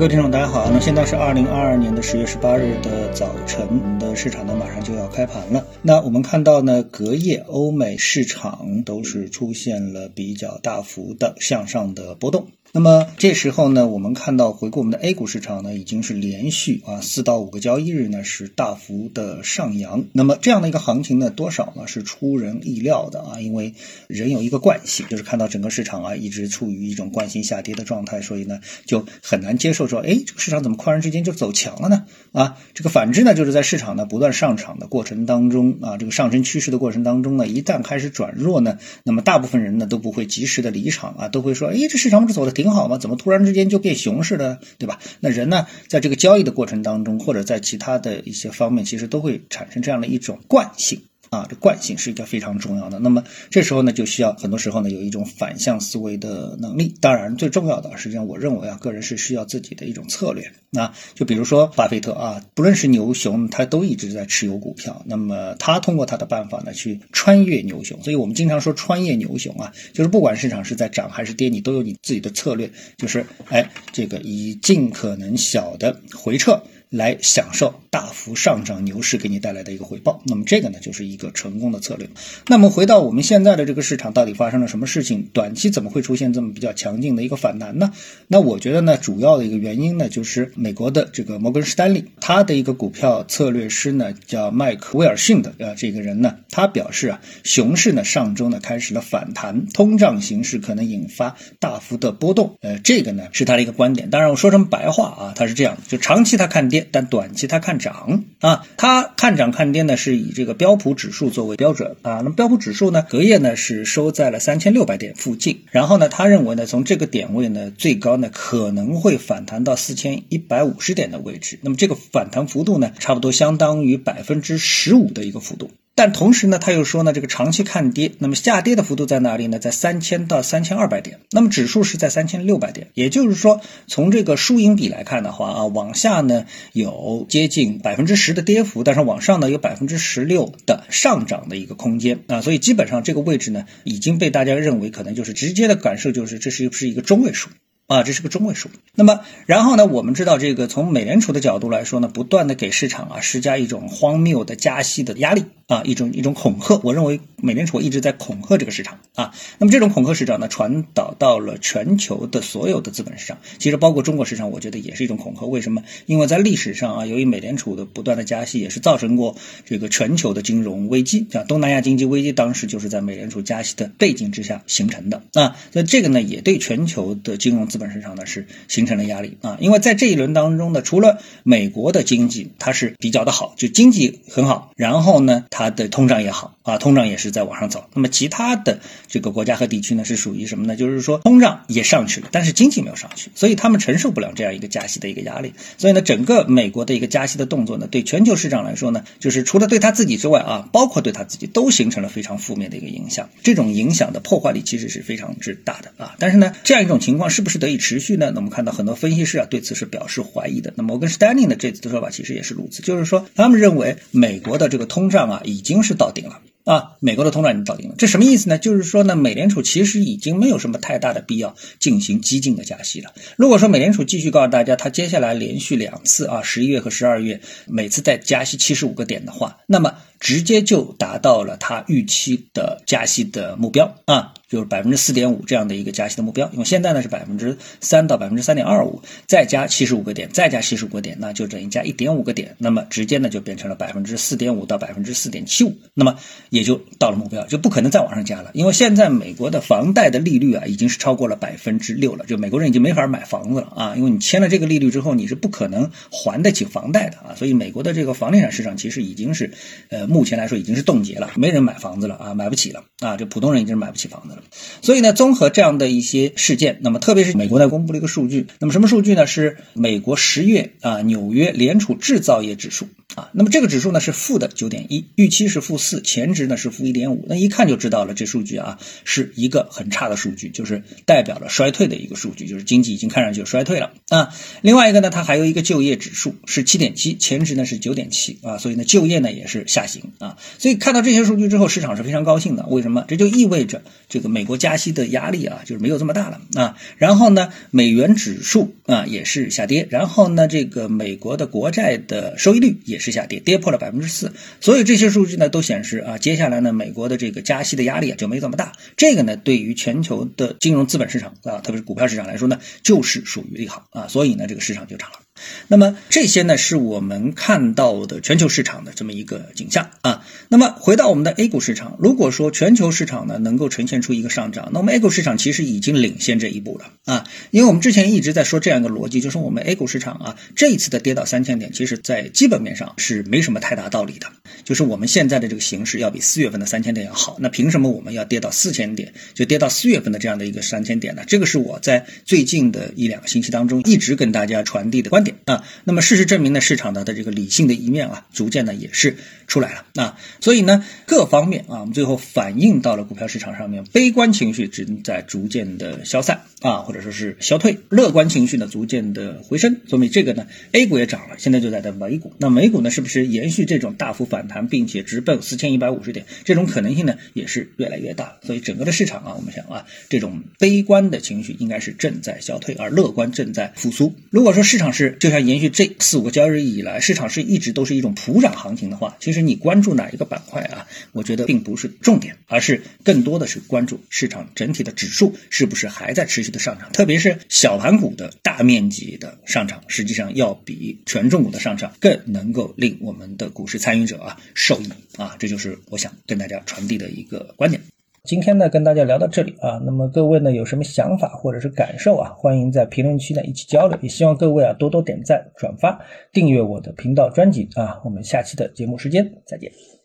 各位听众，大家好。那现在是二零二二年的十月十八日的早晨，的市场呢马上就要开盘了。那我们看到呢，隔夜欧美市场都是出现了比较大幅的向上的波动。那么这时候呢，我们看到回顾我们的 A 股市场呢，已经是连续啊四到五个交易日呢是大幅的上扬。那么这样的一个行情呢，多少呢是出人意料的啊，因为人有一个惯性，就是看到整个市场啊一直处于一种惯性下跌的状态，所以呢就很难接受说，哎，这个市场怎么突然之间就走强了呢？啊，这个反之呢，就是在市场呢不断上涨的过程当中啊，这个上升趋势的过程当中呢，一旦开始转弱呢，那么大部分人呢都不会及时的离场啊，都会说，哎，这市场不是走的挺好吗？怎么突然之间就变熊市了，对吧？那人呢，在这个交易的过程当中，或者在其他的一些方面，其实都会产生这样的一种惯性。啊，这惯性是一个非常重要的。那么这时候呢，就需要很多时候呢有一种反向思维的能力。当然，最重要的，实际上我认为啊，个人是需要自己的一种策略。那就比如说巴菲特啊，不论是牛熊，他都一直在持有股票。那么他通过他的办法呢，去穿越牛熊。所以我们经常说穿越牛熊啊，就是不管市场是在涨还是跌，你都有你自己的策略，就是哎，这个以尽可能小的回撤。来享受大幅上涨牛市给你带来的一个回报，那么这个呢就是一个成功的策略。那么回到我们现在的这个市场，到底发生了什么事情？短期怎么会出现这么比较强劲的一个反弹呢？那我觉得呢，主要的一个原因呢，就是美国的这个摩根士丹利，他的一个股票策略师呢叫麦克威尔逊的啊这个人呢，他表示啊，熊市呢上周呢开始了反弹，通胀形势可能引发大幅的波动。呃，这个呢是他的一个观点。当然我说成白话啊，他是这样，就长期他看跌。但短期他看涨啊，它看涨看跌呢，是以这个标普指数作为标准啊。那么标普指数呢，隔夜呢是收在了三千六百点附近，然后呢，他认为呢，从这个点位呢，最高呢可能会反弹到四千一百五十点的位置。那么这个反弹幅度呢，差不多相当于百分之十五的一个幅度。但同时呢，他又说呢，这个长期看跌，那么下跌的幅度在哪里呢？在三千到三千二百点，那么指数是在三千六百点，也就是说，从这个输赢比来看的话啊，往下呢有接近百分之十的跌幅，但是往上呢有百分之十六的上涨的一个空间啊，所以基本上这个位置呢已经被大家认为可能就是直接的感受就是这是不是一个中位数。啊，这是个中位数。那么，然后呢，我们知道这个从美联储的角度来说呢，不断的给市场啊施加一种荒谬的加息的压力啊，一种一种恐吓。我认为美联储一直在恐吓这个市场啊。那么这种恐吓市场呢，传导到了全球的所有的资本市场，其实包括中国市场，我觉得也是一种恐吓。为什么？因为在历史上啊，由于美联储的不断的加息，也是造成过这个全球的金融危机，像东南亚经济危机，当时就是在美联储加息的背景之下形成的啊。那这个呢，也对全球的金融资本身上呢是形成了压力啊，因为在这一轮当中呢，除了美国的经济它是比较的好，就经济很好，然后呢，它的通胀也好啊，通胀也是在往上走。那么其他的这个国家和地区呢，是属于什么呢？就是说通胀也上去了，但是经济没有上去，所以他们承受不了这样一个加息的一个压力。所以呢，整个美国的一个加息的动作呢，对全球市场来说呢，就是除了对他自己之外啊，包括对他自己都形成了非常负面的一个影响。这种影响的破坏力其实是非常之大的啊。但是呢，这样一种情况是不是得以持续？呢？那我们看到很多分析师啊对此是表示怀疑的。那摩根士丹利呢这次的说法其实也是如此，就是说他们认为美国的这个通胀啊已经是到顶了啊，美国的通胀已经到顶了。这什么意思呢？就是说呢，美联储其实已经没有什么太大的必要进行激进的加息了。如果说美联储继续告诉大家，它接下来连续两次啊，十一月和十二月每次再加息七十五个点的话，那么直接就达到了它预期的加息的目标啊。就是百分之四点五这样的一个加息的目标，因为现在呢是百分之三到百分之三点二五，再加七十五个点，再加七十五个点，那就等于加一点五个点，那么直接呢就变成了百分之四点五到百分之四点七五，那么也就到了目标，就不可能再往上加了，因为现在美国的房贷的利率啊已经是超过了百分之六了，就美国人已经没法买房子了啊，因为你签了这个利率之后，你是不可能还得起房贷的啊，所以美国的这个房地产市场其实已经是，呃，目前来说已经是冻结了，没人买房子了啊，买不起了啊，这普通人已经买不起房子了。所以呢，综合这样的一些事件，那么特别是美国呢公布了一个数据，那么什么数据呢？是美国十月啊纽约联储制造业指数啊，那么这个指数呢是负的九点一，预期是负四，前值呢是负一点五，那一看就知道了，这数据啊是一个很差的数据，就是代表了衰退的一个数据，就是经济已经看上去衰退了啊。另外一个呢，它还有一个就业指数是七点七，前值呢是九点七啊，所以呢就业呢也是下行。啊。所以看到这些数据之后，市场是非常高兴的。为什么？这就意味着这个美国加息的压力啊，就是没有这么大了啊。然后呢，美元指数啊也是下跌，然后呢，这个美国的国债的收益率也是下跌，跌破了百分之四。所以这些数据呢都显示啊，接下来呢，美国的这个加息的压力啊就没这么大。这个呢，对于全球的金融资本市场啊，特别是股票市场来说呢，就是属于利好啊。所以呢，这个市场就涨了。那么这些呢，是我们看到的全球市场的这么一个景象啊。那么回到我们的 A 股市场，如果说全球市场呢能够呈现出一个上涨，那我们 A 股市场其实已经领先这一步了啊。因为我们之前一直在说这样一个逻辑，就是我们 A 股市场啊这一次的跌到三千点，其实在基本面上是没什么太大道理的。就是我们现在的这个形势要比四月份的三千点要好，那凭什么我们要跌到四千点，就跌到四月份的这样的一个三千点呢？这个是我在最近的一两个星期当中一直跟大家传递的观点啊。那么事实证明呢，市场的的这个理性的一面啊，逐渐呢也是出来了啊。所以呢，各方面啊，我们最后反映到了股票市场上面，悲观情绪正在逐渐的消散啊，或者说是消退，乐观情绪呢逐渐的回升。说明这个呢，A 股也涨了，现在就在等美股。那美股呢，是不是延续这种大幅反弹，并且直奔四千一百五十点？这种可能性呢，也是越来越大。所以整个的市场啊，我们想啊，这种悲观的情绪应该是正在消退，而乐观正在复苏。如果说市场是就像延续这四五个交易日以来，市场是一直都是一种普涨行情的话，其实你关注哪一个板块啊？我觉得并不是重点，而是更多的是关注市场整体的指数是不是还在持续的上涨，特别是小盘股的大面积的上涨，实际上要比权重股的上涨更能够令我们的股市参与者啊受益啊，这就是我想跟大家传递的一个观点。今天呢，跟大家聊到这里啊，那么各位呢有什么想法或者是感受啊，欢迎在评论区呢一起交流，也希望各位啊多多点赞、转发、订阅我的频道专辑啊，我们下期的节目时间再见。